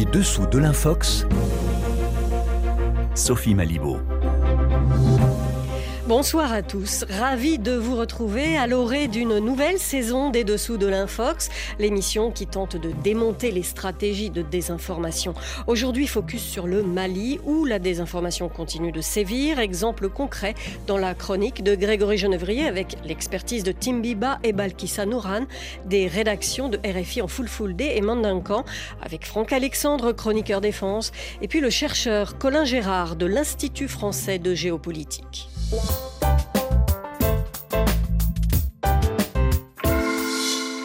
Les dessous de l'Infox, Sophie Malibaud. Bonsoir à tous, ravi de vous retrouver à l'orée d'une nouvelle saison des Dessous de l'Infox, l'émission qui tente de démonter les stratégies de désinformation. Aujourd'hui, focus sur le Mali où la désinformation continue de sévir. Exemple concret dans la chronique de Grégory Genevrier avec l'expertise de Tim Biba et Balkissa Nouran, des rédactions de RFI en Day et Mandincan avec Franck Alexandre, chroniqueur défense, et puis le chercheur Colin Gérard de l'Institut français de géopolitique. Bye.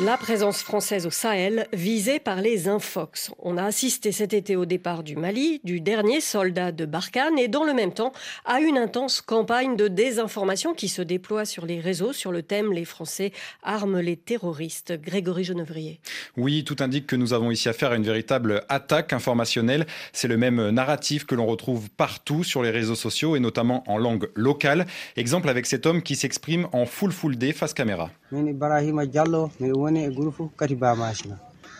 La présence française au Sahel visée par les Infox. On a assisté cet été au départ du Mali, du dernier soldat de Barkhane et dans le même temps à une intense campagne de désinformation qui se déploie sur les réseaux sur le thème Les Français arment les terroristes. Grégory Genevrier. Oui, tout indique que nous avons ici affaire à une véritable attaque informationnelle. C'est le même narratif que l'on retrouve partout sur les réseaux sociaux et notamment en langue locale. Exemple avec cet homme qui s'exprime en full full day face caméra. min ibrahima diallo miɗo woni e groupe kati ba machina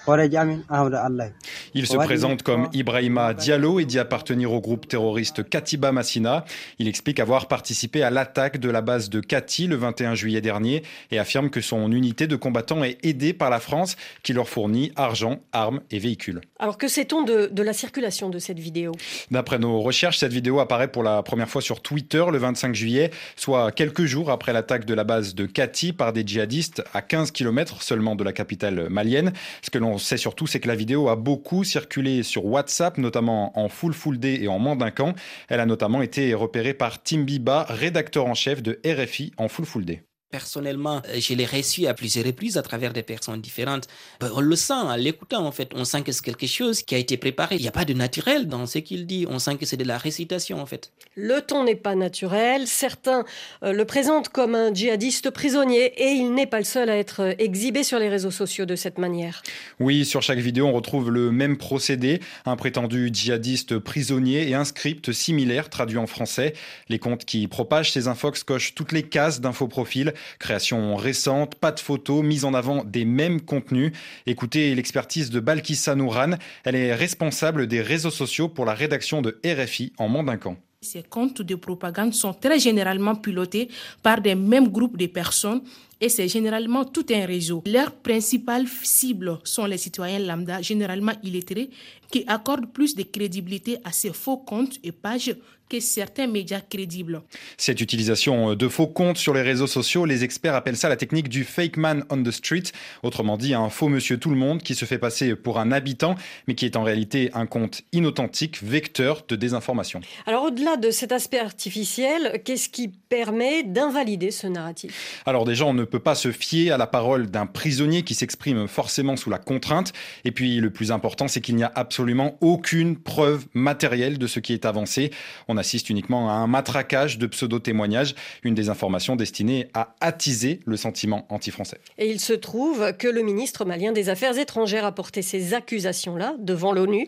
horeji amin ahmadou allahy Il se présente comme Ibrahima Diallo et dit appartenir au groupe terroriste Katiba Massina. Il explique avoir participé à l'attaque de la base de Kati le 21 juillet dernier et affirme que son unité de combattants est aidée par la France qui leur fournit argent, armes et véhicules. Alors que sait-on de, de, la circulation de cette vidéo? D'après nos recherches, cette vidéo apparaît pour la première fois sur Twitter le 25 juillet, soit quelques jours après l'attaque de la base de Kati par des djihadistes à 15 km seulement de la capitale malienne. Ce que l'on on sait surtout, c'est que la vidéo a beaucoup circulé sur WhatsApp, notamment en full full day et en mandincan. Elle a notamment été repérée par Tim Biba, rédacteur en chef de RFI en full full day. Personnellement, euh, je l'ai reçu à plusieurs reprises à travers des personnes différentes. Ben, on le sent en l'écoutant, en fait. On sent que c'est quelque chose qui a été préparé. Il n'y a pas de naturel dans ce qu'il dit. On sent que c'est de la récitation, en fait. Le ton n'est pas naturel. Certains euh, le présentent comme un djihadiste prisonnier et il n'est pas le seul à être euh, exhibé sur les réseaux sociaux de cette manière. Oui, sur chaque vidéo, on retrouve le même procédé. Un prétendu djihadiste prisonnier et un script similaire traduit en français. Les comptes qui propagent ces infox cochent toutes les cases d'infoprofil. Création récente, pas de photos, mise en avant des mêmes contenus. Écoutez l'expertise de Balkissa Nouran. Elle est responsable des réseaux sociaux pour la rédaction de RFI en Mandincan. Ces comptes de propagande sont très généralement pilotés par des mêmes groupes de personnes et c'est généralement tout un réseau. Leurs principales cibles sont les citoyens lambda, généralement illettrés, qui accordent plus de crédibilité à ces faux comptes et pages que certains médias crédibles. Cette utilisation de faux comptes sur les réseaux sociaux, les experts appellent ça la technique du fake man on the street, autrement dit un faux monsieur tout le monde qui se fait passer pour un habitant, mais qui est en réalité un compte inauthentique, vecteur de désinformation. Alors au-delà de cet aspect artificiel, qu'est-ce qui permet d'invalider ce narratif? Alors déjà, on ne peut pas se fier à la parole d'un prisonnier qui s'exprime forcément sous la contrainte, et puis le plus important, c'est qu'il n'y a absolument aucune preuve matérielle de ce qui est avancé. On on assiste uniquement à un matraquage de pseudo-témoignages, une désinformation destinée à attiser le sentiment anti-français. Et il se trouve que le ministre malien des Affaires étrangères a porté ces accusations-là devant l'ONU.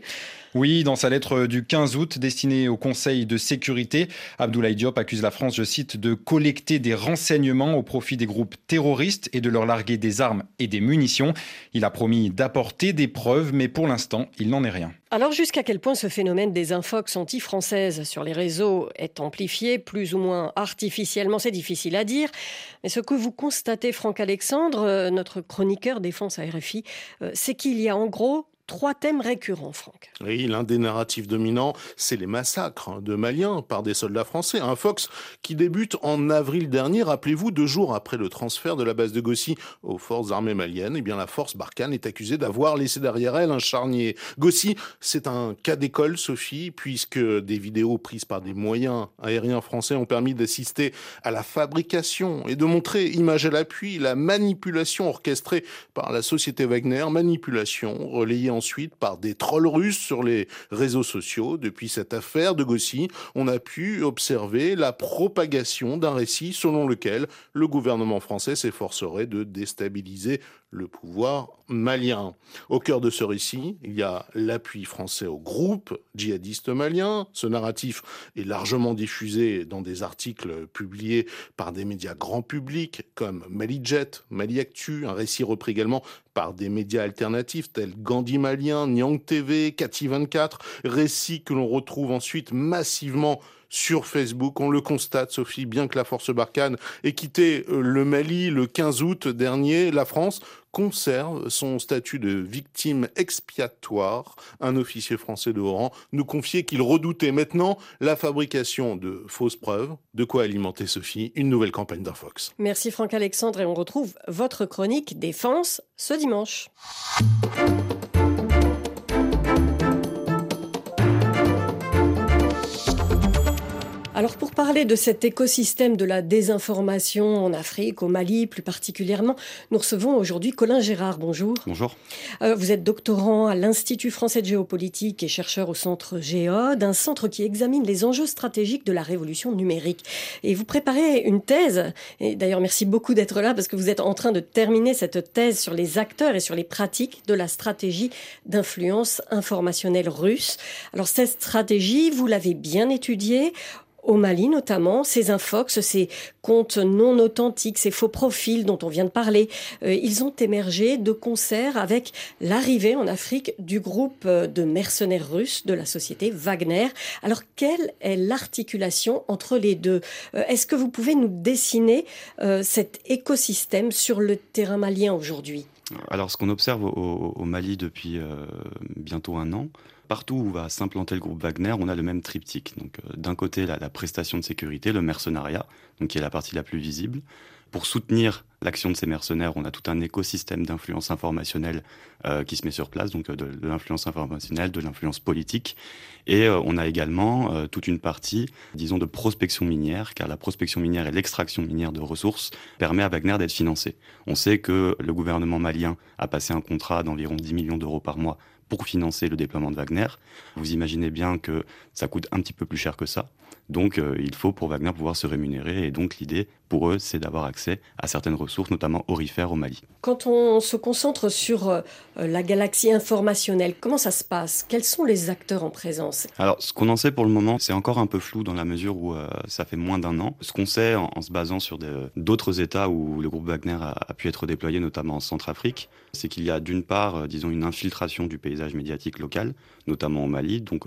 Oui, dans sa lettre du 15 août destinée au Conseil de sécurité, Abdoulaye Diop accuse la France, je cite, de collecter des renseignements au profit des groupes terroristes et de leur larguer des armes et des munitions. Il a promis d'apporter des preuves, mais pour l'instant, il n'en est rien. Alors jusqu'à quel point ce phénomène des infox anti-françaises sur les réseaux est amplifié, plus ou moins artificiellement, c'est difficile à dire. Mais ce que vous constatez, Franck Alexandre, euh, notre chroniqueur défense à RFI, euh, c'est qu'il y a en gros trois thèmes récurrents, Franck. Oui, l'un des narratifs dominants, c'est les massacres de Maliens par des soldats français. Un Fox qui débute en avril dernier, rappelez-vous, deux jours après le transfert de la base de Gossi aux forces armées maliennes. Eh bien, la force Barkhane est accusée d'avoir laissé derrière elle un charnier. Gossi, c'est un cas d'école, Sophie, puisque des vidéos prises par des moyens aériens français ont permis d'assister à la fabrication et de montrer, image à l'appui, la manipulation orchestrée par la société Wagner, manipulation relayée ensuite par des trolls russes sur les réseaux sociaux. Depuis cette affaire de Gossi, on a pu observer la propagation d'un récit selon lequel le gouvernement français s'efforcerait de déstabiliser le pouvoir malien. Au cœur de ce récit, il y a l'appui français au groupe djihadiste malien. Ce narratif est largement diffusé dans des articles publiés par des médias grand public comme Malijet, Mali Actu, un récit repris également par des médias alternatifs tels Gandhi Malien, Nyang TV, Kati 24, récits que l'on retrouve ensuite massivement sur Facebook. On le constate, Sophie, bien que la force Barkhane ait quitté euh, le Mali le 15 août dernier, la France conserve son statut de victime expiatoire. Un officier français de rang nous confiait qu'il redoutait maintenant la fabrication de fausses preuves. De quoi alimenter, Sophie, une nouvelle campagne d'Infox. Merci Franck Alexandre et on retrouve votre chronique Défense ce dimanche. Alors pour parler de cet écosystème de la désinformation en Afrique, au Mali plus particulièrement, nous recevons aujourd'hui Colin Gérard. Bonjour. Bonjour. Euh, vous êtes doctorant à l'Institut français de géopolitique et chercheur au centre Géode, un centre qui examine les enjeux stratégiques de la révolution numérique. Et vous préparez une thèse, et d'ailleurs merci beaucoup d'être là parce que vous êtes en train de terminer cette thèse sur les acteurs et sur les pratiques de la stratégie d'influence informationnelle russe. Alors cette stratégie, vous l'avez bien étudiée au Mali notamment, ces infox, ces comptes non authentiques, ces faux profils dont on vient de parler, euh, ils ont émergé de concert avec l'arrivée en Afrique du groupe euh, de mercenaires russes de la société Wagner. Alors quelle est l'articulation entre les deux? Euh, Est-ce que vous pouvez nous dessiner cet écosystème sur le terrain malien aujourd'hui? Alors, ce qu'on observe au, Mali depuis bientôt un an, Partout où va s'implanter le groupe Wagner, on a le même triptyque. Euh, d'un côté, la, prestation de sécurité, le mercenariat, qui est la partie la plus visible. Pour soutenir l'action de ces mercenaires, on a tout un écosystème d'influence informationnelle euh, qui se met sur place, donc euh, de, l'influence informationnelle, de l'influence politique. Et on a également toute une partie, disons, de prospection minière, car la prospection minière et l'extraction minière de ressources permet à Wagner d'être financé. On sait que le gouvernement malien a passé un contrat d'environ 10 millions d'euros par mois pour financer le déploiement de Wagner. Vous imaginez bien que ça coûte un petit peu plus cher que ça. Donc euh, il faut pour Wagner pouvoir se rémunérer et donc l'idée pour eux c'est d'avoir accès à certaines ressources, notamment orifères au Mali. Quand on se concentre sur euh, la galaxie informationnelle, comment ça se passe? Quels sont les acteurs en présence? Alors ce qu'on en sait pour le moment c'est encore un peu flou dans la mesure où euh, ça fait moins d'un an. Ce qu'on sait en, en, se basant sur d'autres États où le groupe Wagner a, a, pu être déployé, notamment en Centrafrique, c'est qu'il y a d'une part, disons, une infiltration du paysage médiatique local, notamment au Mali. Donc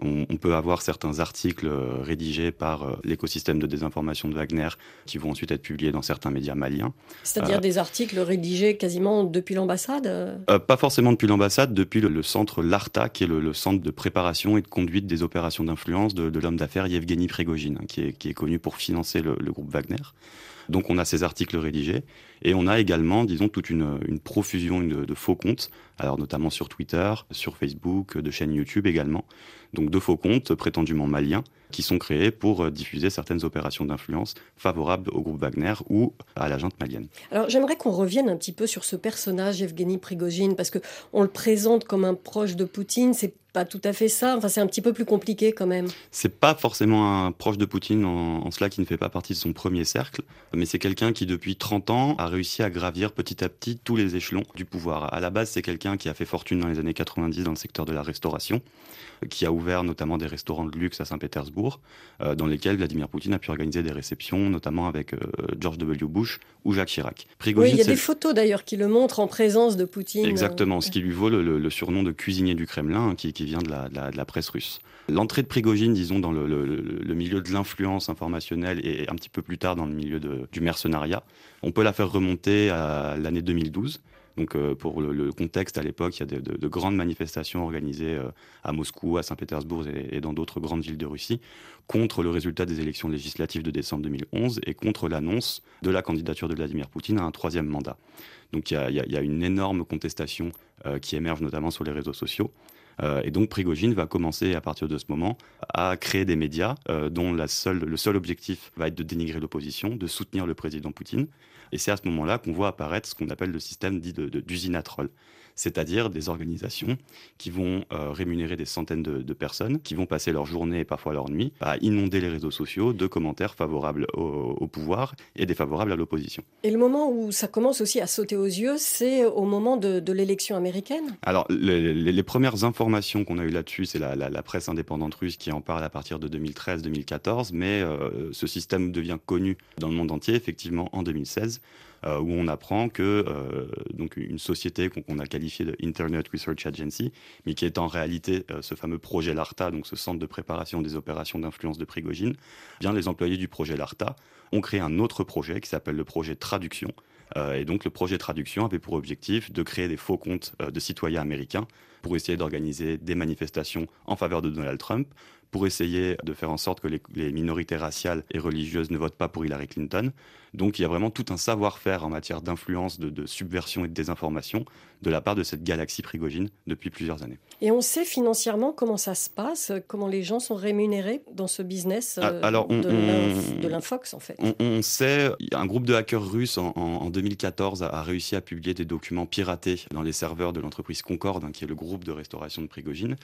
on, on peut avoir certains articles rédigés par euh, l'écosystème de désinformation de Wagner, qui vont ensuite être publiés dans certains médias maliens. C'est-à-dire euh, des articles rédigés quasiment depuis l'ambassade euh, Pas forcément depuis l'ambassade, depuis le, le, centre LARTA, qui est le, le, centre de préparation et de conduite des opérations d'influence de, de l'homme d'affaires Yevgeny Prigogine, hein, qui, est, qui est connu pour financer le, le groupe Wagner. Donc on a ces articles rédigés et on a également, disons, toute une, une profusion de, de, faux comptes, alors notamment sur Twitter, sur Facebook, de chaînes YouTube également. Donc de faux comptes prétendument maliens qui sont créés pour euh, diffuser certaines opérations d'influence favorables au groupe Wagner ou à la junte malienne. Alors j'aimerais qu'on revienne un petit peu sur ce personnage, Evgeny Prigogine, parce que on le présente comme un proche de Poutine. C'est pas tout à fait ça. Enfin, c'est un petit peu plus compliqué quand même. C'est pas forcément un proche de Poutine en, en, cela qui ne fait pas partie de son premier cercle, mais c'est quelqu'un qui depuis 30 ans a réussi à gravir petit à petit tous les échelons du pouvoir. À la base, c'est quelqu'un qui a fait fortune dans les années 90 dans le secteur de la restauration, qui a ouvert notamment des restaurants de luxe à Saint-Pétersbourg, euh, dans lesquels Vladimir Poutine a pu organiser des réceptions, notamment avec euh, George W. Bush ou Jacques Chirac. Prigogine, oui, il y a des photos d'ailleurs qui le montrent en présence de Poutine. Exactement, ce qui lui vaut le, le, le surnom de cuisinier du Kremlin, qui, qui vient de la, de la, de la presse russe. L'entrée de Prigogine, disons, dans le, le milieu de l'influence informationnelle et un petit peu plus tard dans le milieu de, du mercenariat, on peut la faire remonter à l'année 2012. Donc, euh, pour le, contexte, à l'époque, il y a de, de, de, grandes manifestations organisées euh, à Moscou, à Saint-Pétersbourg et, dans d'autres grandes villes de Russie contre le résultat des élections législatives de décembre 2011 et contre l'annonce de la candidature de Vladimir Poutine à un troisième mandat. Donc, il y a, il y a une énorme contestation euh, qui émerge notamment sur les réseaux sociaux. Euh, et donc Prigogine va commencer à partir de ce moment à créer des médias euh, dont la seule, le seul objectif va être de dénigrer l'opposition, de soutenir le président Poutine. Et c'est à ce moment-là qu'on voit apparaître ce qu'on appelle le système dit d'usine à. C'est-à-dire des organisations qui vont euh, rémunérer des centaines de, personnes, qui vont passer leur journée et parfois leur nuit à inonder les réseaux sociaux de commentaires favorables au, pouvoir et défavorables à l'opposition. Et le moment où ça commence aussi à sauter aux yeux, c'est au moment de, l'élection américaine? Alors, les, premières informations qu'on a eues là-dessus, c'est la, presse indépendante russe qui en parle à partir de 2013-2014, mais euh, ce système devient connu dans le monde entier, effectivement, en 2016. Euh, où on apprend que euh, donc une société qu'on a qualifiée de Internet Research Agency, mais qui est en réalité euh, ce fameux projet LARTA, donc ce centre de préparation des opérations d'influence de Prigogine, bien les employés du projet LARTA ont créé un autre projet qui s'appelle le projet Traduction. et donc le projet Traduction avait pour objectif de créer des faux comptes de citoyens américains pour essayer d'organiser des manifestations en faveur de Donald Trump, pour essayer de faire en sorte que les, minorités raciales et religieuses ne votent pas pour Hillary Clinton. Donc il y a vraiment tout un savoir-faire en matière d'influence, de, subversion et de désinformation de la part de cette galaxie prigogine depuis plusieurs années. Et on sait financièrement comment ça se passe, comment les gens sont rémunérés dans ce business ah, euh, de l'infox en fait. On, sait, un groupe de hackers russes en, 2014 a, réussi à publier des documents piratés dans les serveurs de l'entreprise Concorde, hein, qui est le groupe de restauration de Prigogine.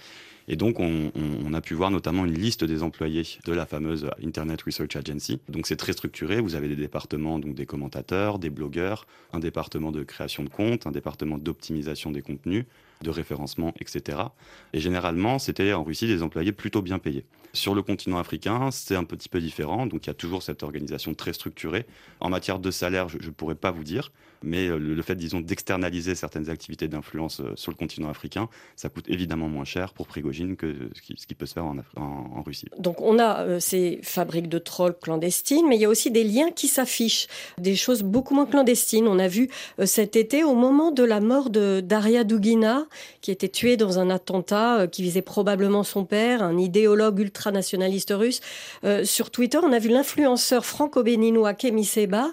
Et donc on, on a pu voir notamment une liste des employés de la fameuse Internet Research Agency. Donc c'est très structuré, vous avez des départements, donc des commentateurs, des blogueurs, un département de création de comptes, un département d'optimisation des contenus, de référencement, etc. Et généralement, c'était en Russie des employés plutôt bien payés. Sur le continent africain, c'est un petit peu différent, donc il y a toujours cette organisation très structurée. En matière de salaire, je ne pourrais pas vous dire, mais euh, le, fait, disons, d'externaliser certaines activités d'influence euh, sur le continent africain, ça coûte évidemment moins cher pour Prigogine que ce qui, peut se faire en, Russie. Donc on a euh, ces fabriques de trolls clandestines, mais il y a aussi des liens qui s'affichent, des choses beaucoup moins clandestines. On a vu cet été, au moment de la mort de Daria Dugina, qui était tuée dans un attentat qui visait probablement son père, un idéologue ultranationaliste russe, sur Twitter, on a vu l'influenceur franco-béninois Kemi Seba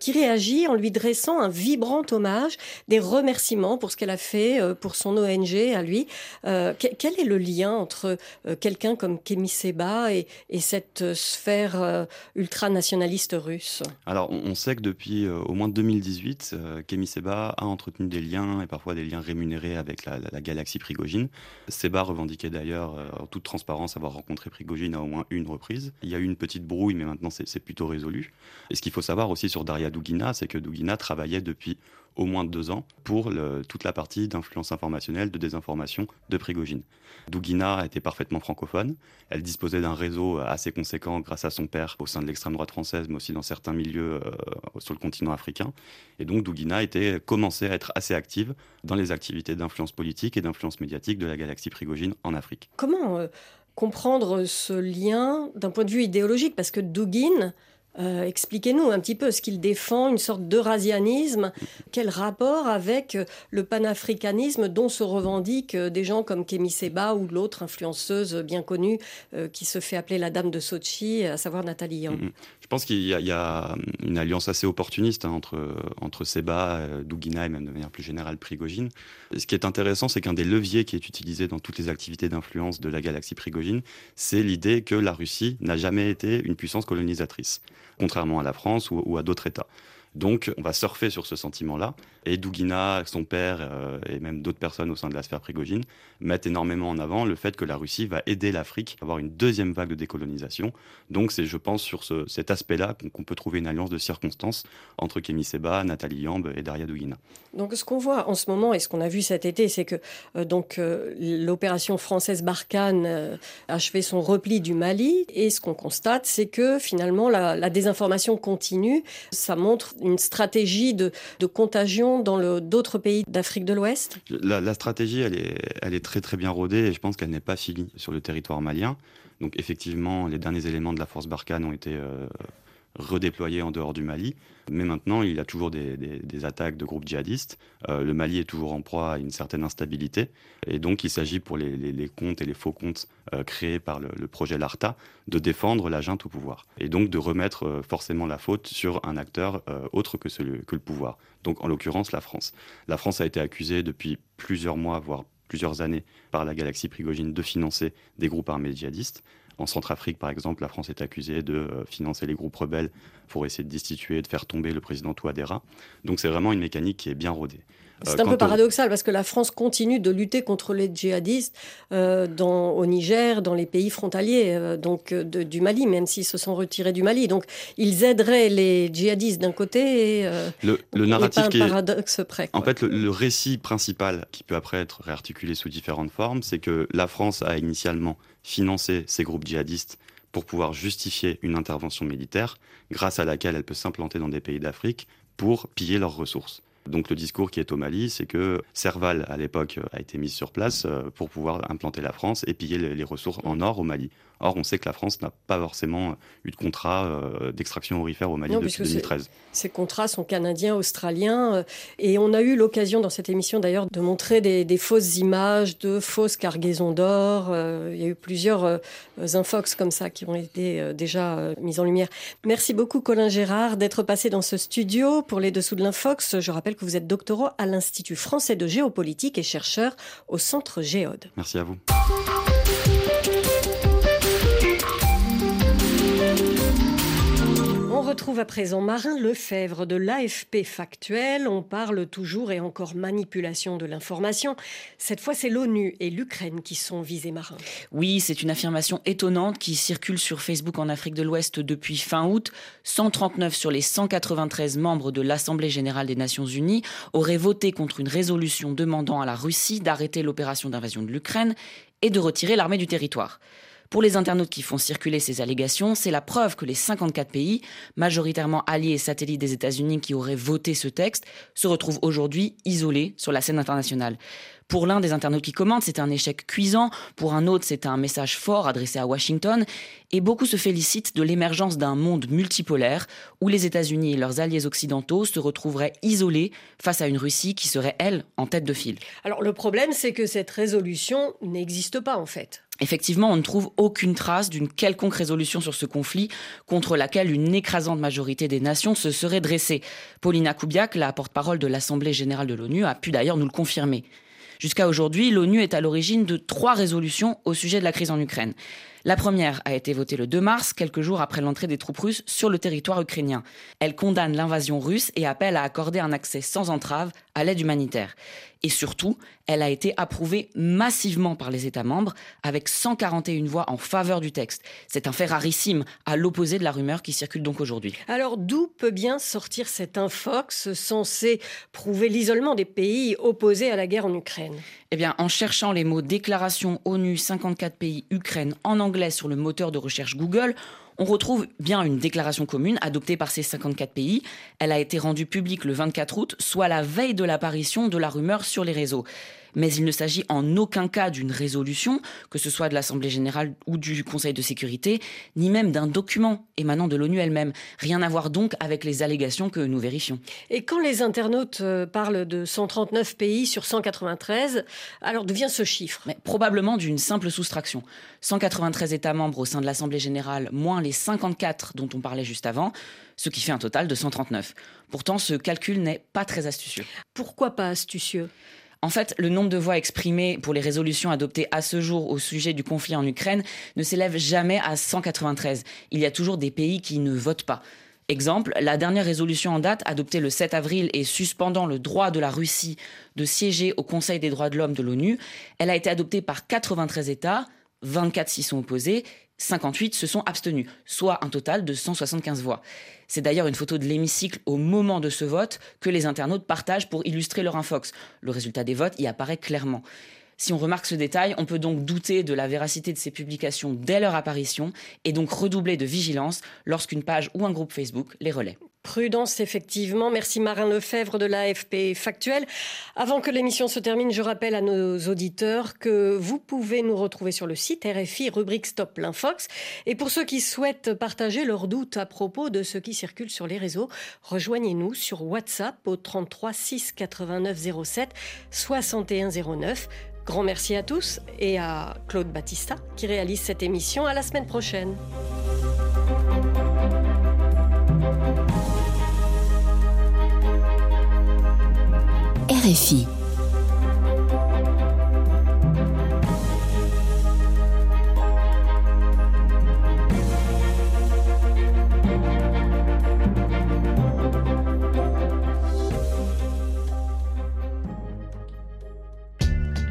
qui réagit en lui dressant un vibrant hommage, des remerciements pour ce qu'elle a fait euh, pour son ONG à lui. Euh, quel est le lien entre euh, quelqu'un comme Kemi Seba et, cette sphère ultranationaliste russe? Alors, on sait que depuis au moins 2018, Kemi Seba a entretenu des liens et parfois des liens rémunérés avec la, galaxie Prigogine. Seba revendiquait d'ailleurs en toute transparence avoir rencontré Prigogine à au moins une reprise. Il y a eu une petite brouille, mais maintenant c'est plutôt résolu. Et ce qu'il faut savoir aussi sur Daria Dugina, c'est que Dugina travaillait depuis au moins deux ans pour toute la partie d'influence informationnelle, de désinformation de Prigogine. Dougina était parfaitement francophone. Elle disposait d'un réseau assez conséquent grâce à son père au sein de l'extrême droite française, mais aussi dans certains milieux euh, sur le continent africain. Et donc Dougina était commençait à être assez active dans les activités d'influence politique et d'influence médiatique de la galaxie Prigogine en Afrique. Comment euh, comprendre ce lien d'un point de vue idéologique? Parce que Douguin euh, expliquez-nous un petit peu ce qu'il défend, une sorte d'eurasianisme. Quel rapport avec euh, le panafricanisme dont se revendiquent euh, des gens comme Kemi Seba ou l'autre influenceuse bien connue qui se fait appeler la dame de Sochi, à savoir Nathalie Young mm-hmm. Je pense qu'il y, a une alliance assez opportuniste hein, entre, entre Seba, Dougina et même de manière plus générale Prigogine. Ce qui est intéressant, c'est qu'un des leviers qui est utilisé dans toutes les activités d'influence de la galaxie Prigogine, c'est l'idée que la Russie n'a jamais été une puissance colonisatrice contrairement à la France ou, à d'autres États. Donc, on va surfer sur ce sentiment-là. Et Douguina, son père euh, et même d'autres personnes au sein de la sphère prigogine mettent énormément en avant le fait que la Russie va aider l'Afrique à avoir une deuxième vague de décolonisation. Donc, c'est, je pense, sur cet aspect-là qu'on, peut trouver une alliance de circonstances entre Kémy Seba, Nathalie Yamb et Daria Douguina. Donc, ce qu'on voit en ce moment et ce qu'on a vu cet été, c'est que euh, donc euh, l'opération française Barkhane a achevé son repli du Mali. Et ce qu'on constate, c'est que finalement, la, la désinformation continue. Ça montre une stratégie de, contagion dans d'autres pays d'Afrique de l'Ouest? La, stratégie, elle est, très très bien rodée et je pense qu'elle n'est pas finie sur le territoire malien. Donc effectivement, les derniers éléments de la force Barkhane ont été euh, redéployés en dehors du Mali. Mais maintenant, il y a toujours des, attaques de groupes djihadistes. Euh, le Mali est toujours en proie à une certaine instabilité. Et donc, il s'agit pour les, comptes et les faux comptes euh, créés par le, projet LARTA de défendre la junte au pouvoir. Et donc, de remettre euh, forcément la faute sur un acteur autre que, celui, que le pouvoir. Donc, en l'occurrence, la France. La France a été accusée depuis plusieurs mois, voire plusieurs années, par la galaxie Prigogine de financer des groupes armés djihadistes. En Centrafrique, par exemple, la France est accusée de euh, financer les groupes rebelles pour essayer de destituer, de faire tomber le président Touadéra. Donc c'est vraiment une mécanique qui est bien rodée. C'est un peu paradoxal parce que la France continue de lutter contre les djihadistes dans, au Niger, dans les pays frontaliers donc, du Mali, même s'ils se sont retirés du Mali. Donc ils aideraient les djihadistes d'un côté et le, le narratif pas un paradoxe près. En fait, le, le récit principal qui peut après être réarticulé sous différentes formes, c'est que la France a initialement financé ces groupes djihadistes pour pouvoir justifier une intervention militaire grâce à laquelle elle peut s'implanter dans des pays d'Afrique pour piller leurs ressources. Donc le discours qui est au Mali, c'est que Serval, à l'époque, a été mise sur place euh, pour pouvoir implanter la France et piller les ressources en or au Mali. Or, on sait que la France n'a pas forcément eu de contrat euh, d'extraction aurifère au Mali depuis 2013. Ces contrats sont canadiens, australiens. Euh, et on a eu l'occasion dans cette émission d'ailleurs de montrer des, fausses images de fausses cargaisons d'or. il y a eu plusieurs infox comme ça qui ont été déjà mises en lumière. Merci beaucoup Colin Gérard d'être passé dans ce studio pour les dessous de l'infox. Je rappelle que vous êtes doctorant à l'Institut français de géopolitique et chercheur au Centre Géode. Merci à vous. Retrouve à présent Marin Lefebvre de l'AFP Factuel. On parle toujours et encore manipulation de l'information. Cette fois, c'est l'ONU et l'Ukraine qui sont visés, Marin. Oui, c'est une affirmation étonnante qui circule sur Facebook en Afrique de l'Ouest depuis fin août. 139 sur les 193 membres de l'Assemblée générale des Nations unies auraient voté contre une résolution demandant à la Russie d'arrêter l'opération d'invasion de l'Ukraine et de retirer l'armée du territoire. Pour les internautes qui font circuler ces allégations, c'est la preuve que les 54 pays, majoritairement alliés et satellites des États-Unis qui auraient voté ce texte, se retrouvent aujourd'hui isolés sur la scène internationale. Pour l'un des internautes qui commentent, c'est un échec cuisant. Pour un autre, c'est un message fort adressé à Washington. Et beaucoup se félicitent de l'émergence d'un monde multipolaire où les États-Unis et leurs alliés occidentaux se retrouveraient isolés face à une Russie qui serait, elle, en tête de file. Alors le problème, c'est que cette résolution n'existe pas en fait. Effectivement, on ne trouve aucune trace d'une quelconque résolution sur ce conflit contre laquelle une écrasante majorité des nations se serait dressée. Paulina Kubiak, la porte-parole de l'Assemblée générale de l'ONU, a pu d'ailleurs nous le confirmer. Jusqu'à aujourd'hui, l'ONU est à l'origine de trois résolutions au sujet de la crise en Ukraine. La première a été votée le 2 mars, quelques jours après l'entrée des troupes russes sur le territoire ukrainien. Elle condamne l'invasion russe et appelle à accorder un accès sans entrave à l'aide humanitaire. Et surtout, elle a été approuvée massivement par les États membres, avec 141 voix en faveur du texte. C'est un fait rarissime, à l'opposé de la rumeur qui circule donc aujourd'hui. Alors d'où peut bien sortir cet infox censé prouver l'isolement des pays opposés à la guerre en Ukraine? Eh bien, en cherchant les mots déclaration ONU 54 pays Ukraine en anglais sur le moteur de recherche Google, on retrouve bien une déclaration commune adoptée par ces 54 pays. Elle a été rendue publique le 24 août, soit la veille de l'apparition de la rumeur sur les réseaux mais il ne s'agit en aucun cas d'une résolution, que ce soit de l'Assemblée générale ou du Conseil de sécurité, ni même d'un document émanant de l'ONU elle-même. Rien à voir donc avec les allégations que nous vérifions. Et quand les internautes euh, parlent de 139 pays sur 193, alors d'où vient ce chiffre? Mais Probablement d'une simple soustraction. 193 États membres au sein de l'Assemblée générale, moins les 54 dont on parlait juste avant, ce qui fait un total de 139. Pourtant, ce calcul n'est pas très astucieux. Pourquoi pas astucieux? En fait, le nombre de voix exprimées pour les résolutions adoptées à ce jour au sujet du conflit en Ukraine ne s'élève jamais à 193. Il y a toujours des pays qui ne votent pas. Exemple, la dernière résolution en date, adoptée le 7 avril et suspendant le droit de la Russie de siéger au Conseil des droits de l'homme de l'ONU, elle a été adoptée par 93 États, 24 s'y sont opposés 58 se sont abstenus, soit un total de 175 voix. C'est d'ailleurs une photo de l'hémicycle au moment de ce vote que les internautes partagent pour illustrer leur infox. Le résultat des votes y apparaît clairement. Si on remarque ce détail, on peut donc douter de la véracité de ces publications dès leur apparition et donc redoubler de vigilance lorsqu'une page ou un groupe Facebook les relaie. Prudence, effectivement. Merci Marin Lefebvre de l'AFP Factuel. Avant que l'émission se termine, je rappelle à nos auditeurs que vous pouvez nous retrouver sur le site RFI, rubrique Stop l'Infox. Et pour ceux qui souhaitent partager leurs doutes à propos de ce qui circule sur les réseaux, rejoignez-nous sur WhatsApp au 33 6 89 07 61 09. Grand merci à tous et à Claude Battista qui réalise cette émission. À la semaine prochaine. RFI.